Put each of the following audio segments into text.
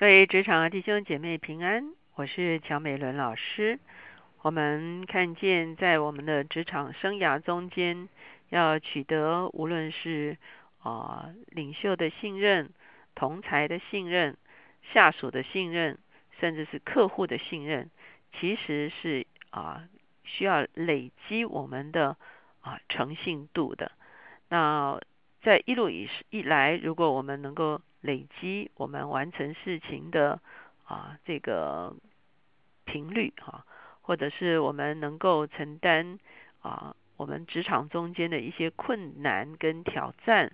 各位职场的弟兄姐妹平安，我是乔美伦老师。我们看见在我们的职场生涯中间，要取得无论是啊领袖的信任、同才的信任、下属的信任，甚至是客户的信任，其实是啊需要累积我们的啊诚信度的。那在一路以以来，如果我们能够累积我们完成事情的啊这个频率哈，或者是我们能够承担啊我们职场中间的一些困难跟挑战，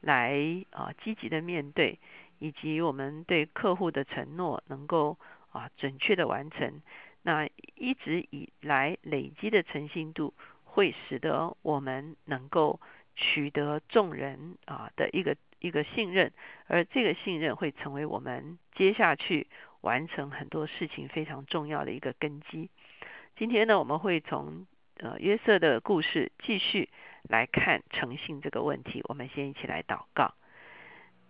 来啊积极的面对，以及我们对客户的承诺能够啊准确的完成，那一直以来累积的诚信度，会使得我们能够取得众人啊的一个。一个信任，而这个信任会成为我们接下去完成很多事情非常重要的一个根基。今天呢，我们会从呃约瑟的故事继续来看诚信这个问题。我们先一起来祷告，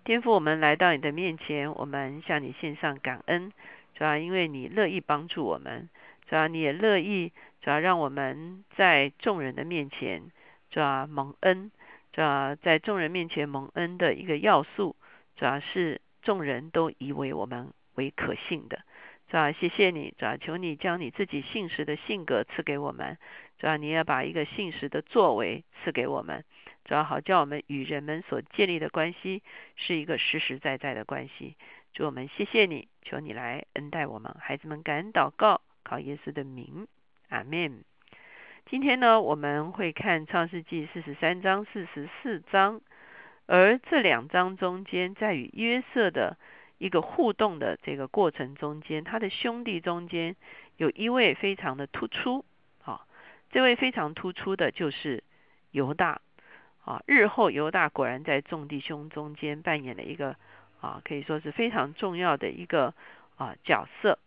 天父，我们来到你的面前，我们向你献上感恩，主要因为你乐意帮助我们，主要你也乐意，主要让我们在众人的面前，主要蒙恩。主要在众人面前蒙恩的一个要素，主要是众人都以为我们为可信的。主要谢谢你，主要求你将你自己信实的性格赐给我们。主要你要把一个信实的作为赐给我们。主要好叫我们与人们所建立的关系是一个实实在在的关系。主我们谢谢你，求你来恩待我们，孩子们感恩祷告，靠耶稣的名，阿门。今天呢，我们会看创世纪四十三章、四十四章，而这两章中间，在与约瑟的一个互动的这个过程中间，他的兄弟中间有一位非常的突出，啊，这位非常突出的就是犹大，啊，日后犹大果然在众弟兄中间扮演了一个啊，可以说是非常重要的一个啊角色。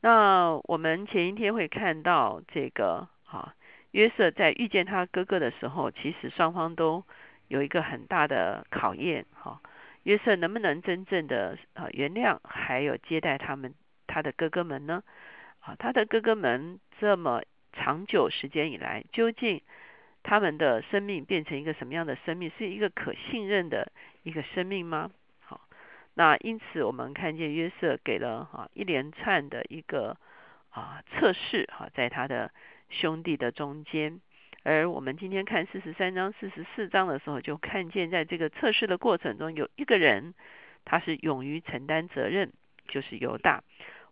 那我们前一天会看到这个啊。约瑟在遇见他哥哥的时候，其实双方都有一个很大的考验。哈，约瑟能不能真正的啊原谅，还有接待他们他的哥哥们呢？啊，他的哥哥们这么长久时间以来，究竟他们的生命变成一个什么样的生命？是一个可信任的一个生命吗？好，那因此我们看见约瑟给了哈一连串的一个啊测试哈，在他的。兄弟的中间，而我们今天看四十三章、四十四章的时候，就看见在这个测试的过程中，有一个人他是勇于承担责任，就是犹大。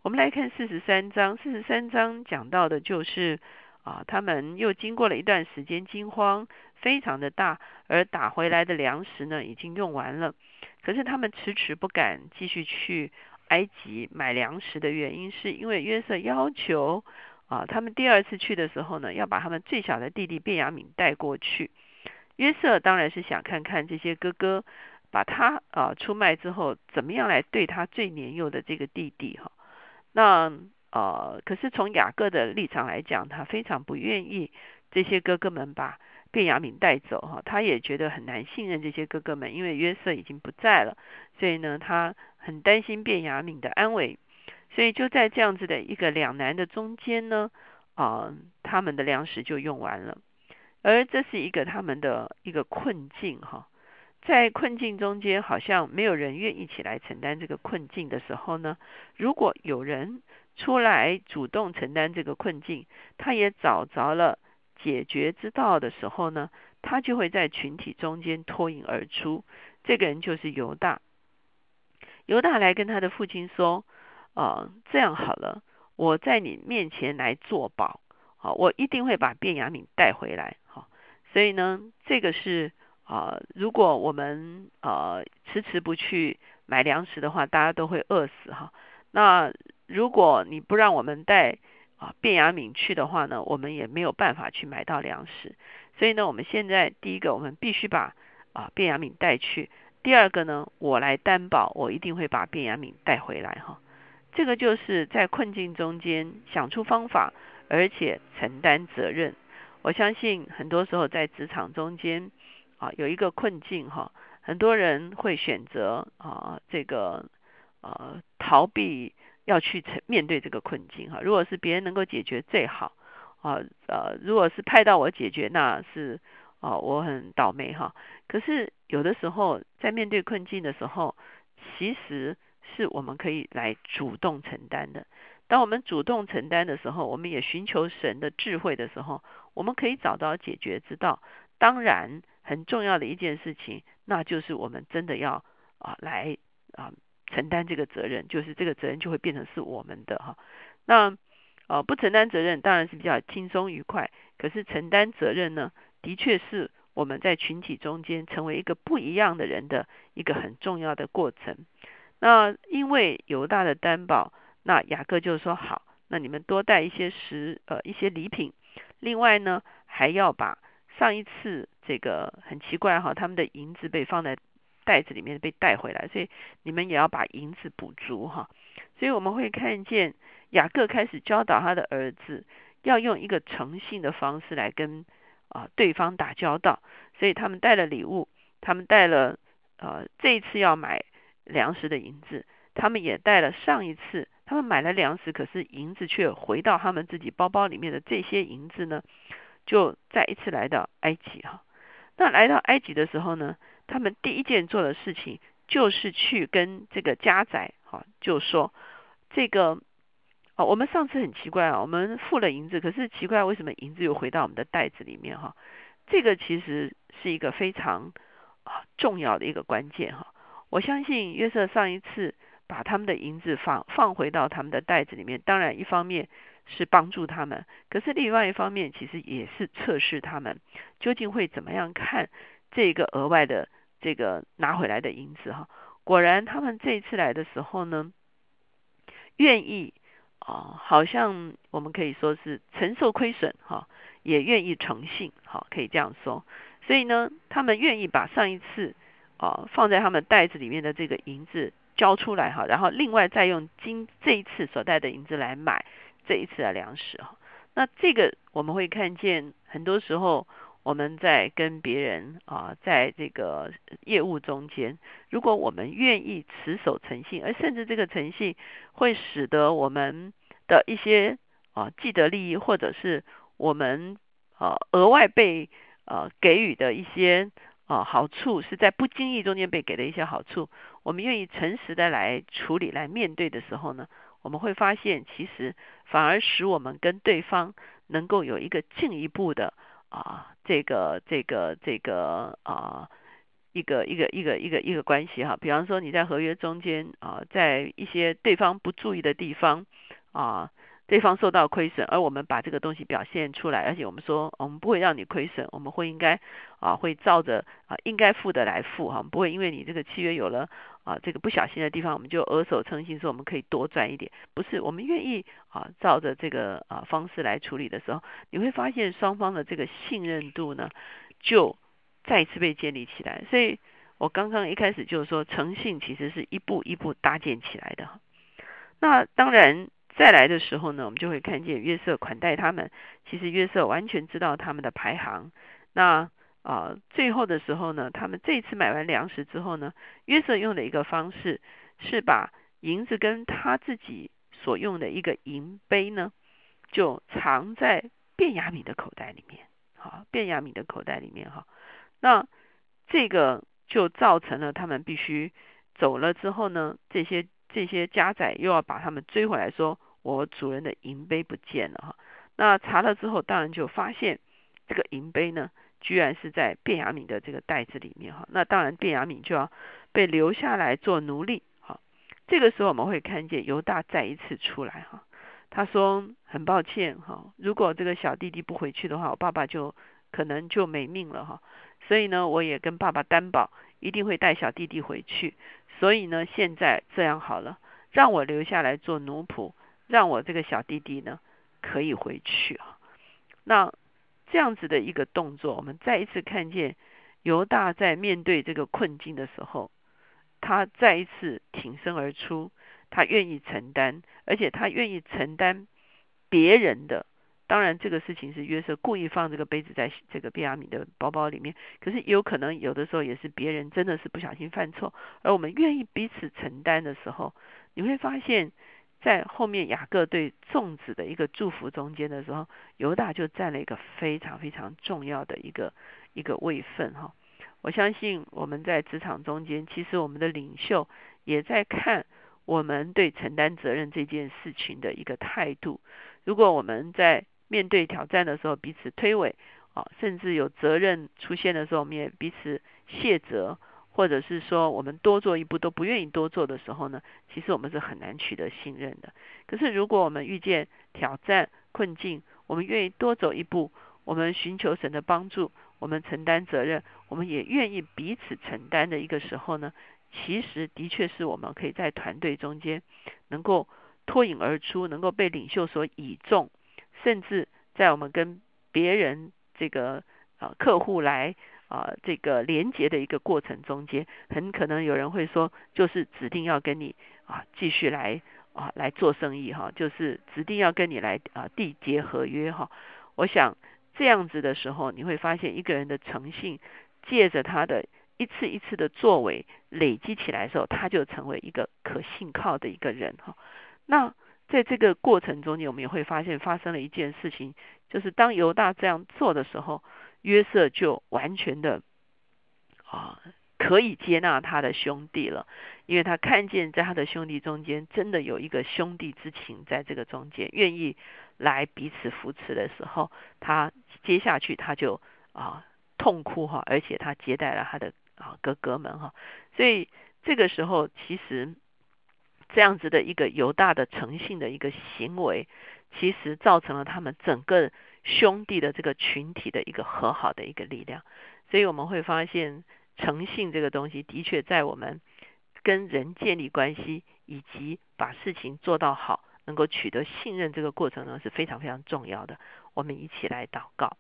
我们来看四十三章，四十三章讲到的就是啊，他们又经过了一段时间惊慌，非常的大，而打回来的粮食呢已经用完了，可是他们迟迟不敢继续去埃及买粮食的原因，是因为约瑟要求。啊，他们第二次去的时候呢，要把他们最小的弟弟卞雅敏带过去。约瑟当然是想看看这些哥哥把他啊出卖之后，怎么样来对他最年幼的这个弟弟哈。那呃，可是从雅各的立场来讲，他非常不愿意这些哥哥们把卞雅敏带走哈，他也觉得很难信任这些哥哥们，因为约瑟已经不在了，所以呢，他很担心卞雅敏的安危。所以就在这样子的一个两难的中间呢，啊，他们的粮食就用完了，而这是一个他们的一个困境哈，在困境中间，好像没有人愿意起来承担这个困境的时候呢，如果有人出来主动承担这个困境，他也找着了解决之道的时候呢，他就会在群体中间脱颖而出。这个人就是犹大，犹大来跟他的父亲说。啊，这样好了，我在你面前来作保，好，我一定会把卞雅敏带回来，好，所以呢，这个是啊，如果我们呃迟迟不去买粮食的话，大家都会饿死哈。那如果你不让我们带啊卞雅敏去的话呢，我们也没有办法去买到粮食。所以呢，我们现在第一个，我们必须把啊卞雅敏带去；第二个呢，我来担保，我一定会把卞雅敏带回来哈。这个就是在困境中间想出方法，而且承担责任。我相信很多时候在职场中间啊，有一个困境哈，很多人会选择啊这个呃逃避要去承面对这个困境哈。如果是别人能够解决最好啊，呃，如果是派到我解决，那是啊我很倒霉哈。可是有的时候在面对困境的时候，其实是我们可以来主动承担的。当我们主动承担的时候，我们也寻求神的智慧的时候，我们可以找到解决之道。当然，很重要的一件事情，那就是我们真的要啊来啊承担这个责任，就是这个责任就会变成是我们的哈。那啊不承担责任当然是比较轻松愉快，可是承担责任呢，的确是我们在群体中间成为一个不一样的人的一个很重要的过程。那因为犹大的担保。那雅各就说好，那你们多带一些食呃一些礼品，另外呢还要把上一次这个很奇怪哈，他们的银子被放在袋子里面被带回来，所以你们也要把银子补足哈。所以我们会看见雅各开始教导他的儿子，要用一个诚信的方式来跟啊对方打交道，所以他们带了礼物，他们带了呃这一次要买粮食的银子，他们也带了上一次。他们买了粮食，可是银子却回到他们自己包包里面的这些银子呢，就再一次来到埃及哈。那来到埃及的时候呢，他们第一件做的事情就是去跟这个家宰哈，就说这个哦，我们上次很奇怪啊，我们付了银子，可是奇怪为什么银子又回到我们的袋子里面哈？这个其实是一个非常啊重要的一个关键哈。我相信约瑟上一次。把他们的银子放放回到他们的袋子里面，当然一方面是帮助他们，可是另外一方面其实也是测试他们究竟会怎么样看这个额外的这个拿回来的银子哈。果然他们这一次来的时候呢，愿意啊，好像我们可以说是承受亏损哈，也愿意诚信哈，可以这样说。所以呢，他们愿意把上一次啊放在他们袋子里面的这个银子。交出来哈，然后另外再用今这一次所带的银子来买这一次的粮食哈。那这个我们会看见，很多时候我们在跟别人啊，在这个业务中间，如果我们愿意持守诚信，而甚至这个诚信会使得我们的一些啊既得利益，或者是我们啊额外被呃给予的一些。啊，好处是在不经意中间被给的一些好处，我们愿意诚实的来处理、来面对的时候呢，我们会发现，其实反而使我们跟对方能够有一个进一步的啊，这个、这个、这个啊，一个、一个、一个、一个、一个关系哈。比方说，你在合约中间啊，在一些对方不注意的地方啊。对方受到亏损，而我们把这个东西表现出来，而且我们说我们不会让你亏损，我们会应该啊会照着啊应该付的来付哈，不会因为你这个契约有了啊这个不小心的地方，我们就额手称心说我们可以多赚一点，不是我们愿意啊照着这个啊方式来处理的时候，你会发现双方的这个信任度呢就再一次被建立起来。所以我刚刚一开始就是说诚信其实是一步一步搭建起来的。那当然。再来的时候呢，我们就会看见约瑟款待他们。其实约瑟完全知道他们的排行。那啊，最后的时候呢，他们这次买完粮食之后呢，约瑟用的一个方式是把银子跟他自己所用的一个银杯呢，就藏在卞雅米的口袋里面。好，卞雅米的口袋里面哈。那这个就造成了他们必须走了之后呢，这些。这些家宰又要把他们追回来，说我主人的银杯不见了哈。那查了之后，当然就发现这个银杯呢，居然是在卞雅敏的这个袋子里面哈。那当然，卞雅敏就要被留下来做奴隶哈。这个时候我们会看见犹大再一次出来哈。他说很抱歉哈，如果这个小弟弟不回去的话，我爸爸就可能就没命了哈。所以呢，我也跟爸爸担保，一定会带小弟弟回去。所以呢，现在这样好了，让我留下来做奴仆，让我这个小弟弟呢可以回去啊。那这样子的一个动作，我们再一次看见犹大在面对这个困境的时候，他再一次挺身而出，他愿意承担，而且他愿意承担别人的当然这个事情是约瑟故意放这个杯子在这个便雅米的包包里面，可是有可能有的时候也是别人真的是不小心犯错，而我们愿意彼此承担的时候，你会发现在后面雅各对众子的一个祝福中间的时候，犹大就占了一个非常非常重要的一个一个位分哈。我相信我们在职场中间，其实我们的领袖也在看我们对承担责任这件事情的一个态度。如果我们在面对挑战的时候彼此推诿，啊，甚至有责任出现的时候，我们也彼此卸责，或者是说我们多做一步都不愿意多做的时候呢，其实我们是很难取得信任的。可是如果我们遇见挑战困境，我们愿意多走一步，我们寻求神的帮助。我们承担责任，我们也愿意彼此承担的一个时候呢，其实的确是我们可以在团队中间能够脱颖而出，能够被领袖所倚重，甚至在我们跟别人这个啊客户来啊这个连接的一个过程中间，很可能有人会说，就是指定要跟你啊继续来啊来做生意哈，就是指定要跟你来啊缔结合约哈，我想。这样子的时候，你会发现一个人的诚信，借着他的一次一次的作为累积起来的时候，他就成为一个可信靠的一个人哈。那在这个过程中间，我们也会发现发生了一件事情，就是当犹大这样做的时候，约瑟就完全的啊可以接纳他的兄弟了，因为他看见在他的兄弟中间真的有一个兄弟之情在这个中间，愿意。来彼此扶持的时候，他接下去他就啊痛哭哈，而且他接待了他的啊哥哥们哈，所以这个时候其实这样子的一个犹大的诚信的一个行为，其实造成了他们整个兄弟的这个群体的一个和好的一个力量，所以我们会发现诚信这个东西的确在我们跟人建立关系以及把事情做到好。能够取得信任这个过程中是非常非常重要的。我们一起来祷告。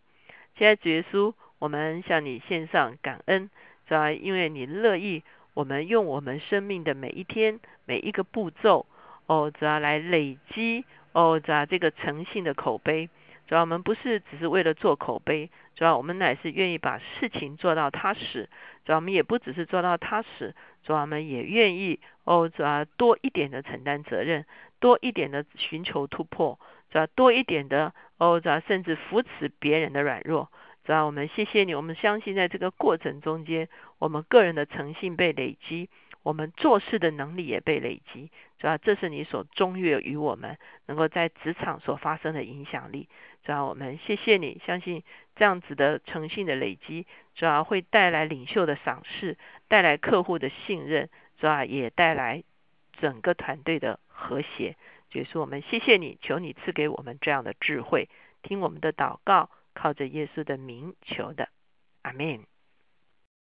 现在主耶稣，我们向你献上感恩，在因为你乐意我们用我们生命的每一天每一个步骤，哦，主要来累积，哦，主要这个诚信的口碑。主要我们不是只是为了做口碑，主要我们乃是愿意把事情做到踏实。主要我们也不只是做到踏实，主要我们也愿意，哦，主要多一点的承担责任。多一点的寻求突破，主要？多一点的哦，是吧？甚至扶持别人的软弱，主要？我们谢谢你，我们相信在这个过程中间，我们个人的诚信被累积，我们做事的能力也被累积，主要这是你所中悦于我们能够在职场所发生的影响力，主要我们谢谢你，相信这样子的诚信的累积，主要会带来领袖的赏识，带来客户的信任，主要也带来整个团队的。和谐，就是我们谢谢你，求你赐给我们这样的智慧，听我们的祷告，靠着耶稣的名求的，阿门。